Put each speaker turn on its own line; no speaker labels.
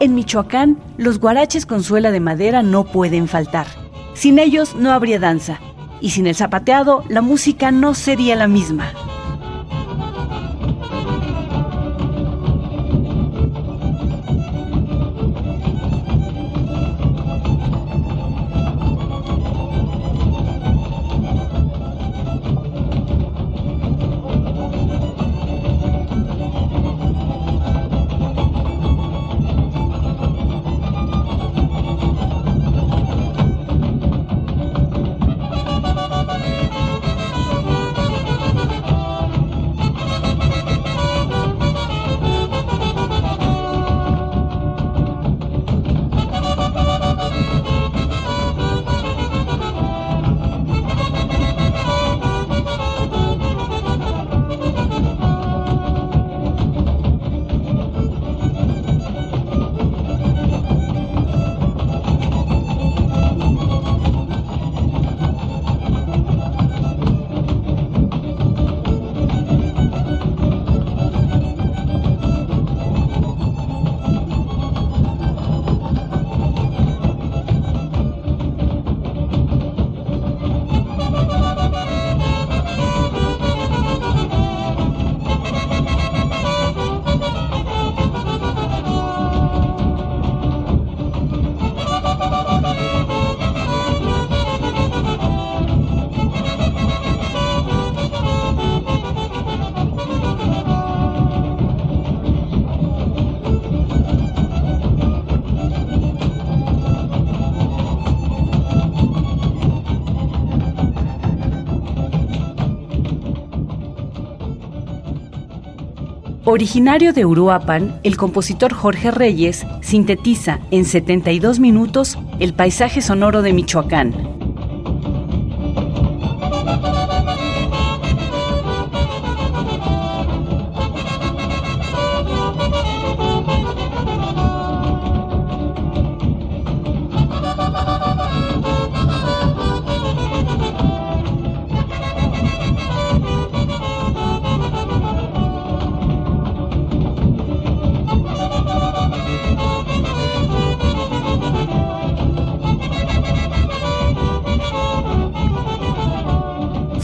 En Michoacán, los guaraches con suela de madera no pueden faltar. Sin ellos no habría danza, y sin el zapateado la música no sería la misma. Originario de Uruapan, el compositor Jorge Reyes sintetiza en 72 minutos el paisaje sonoro de Michoacán,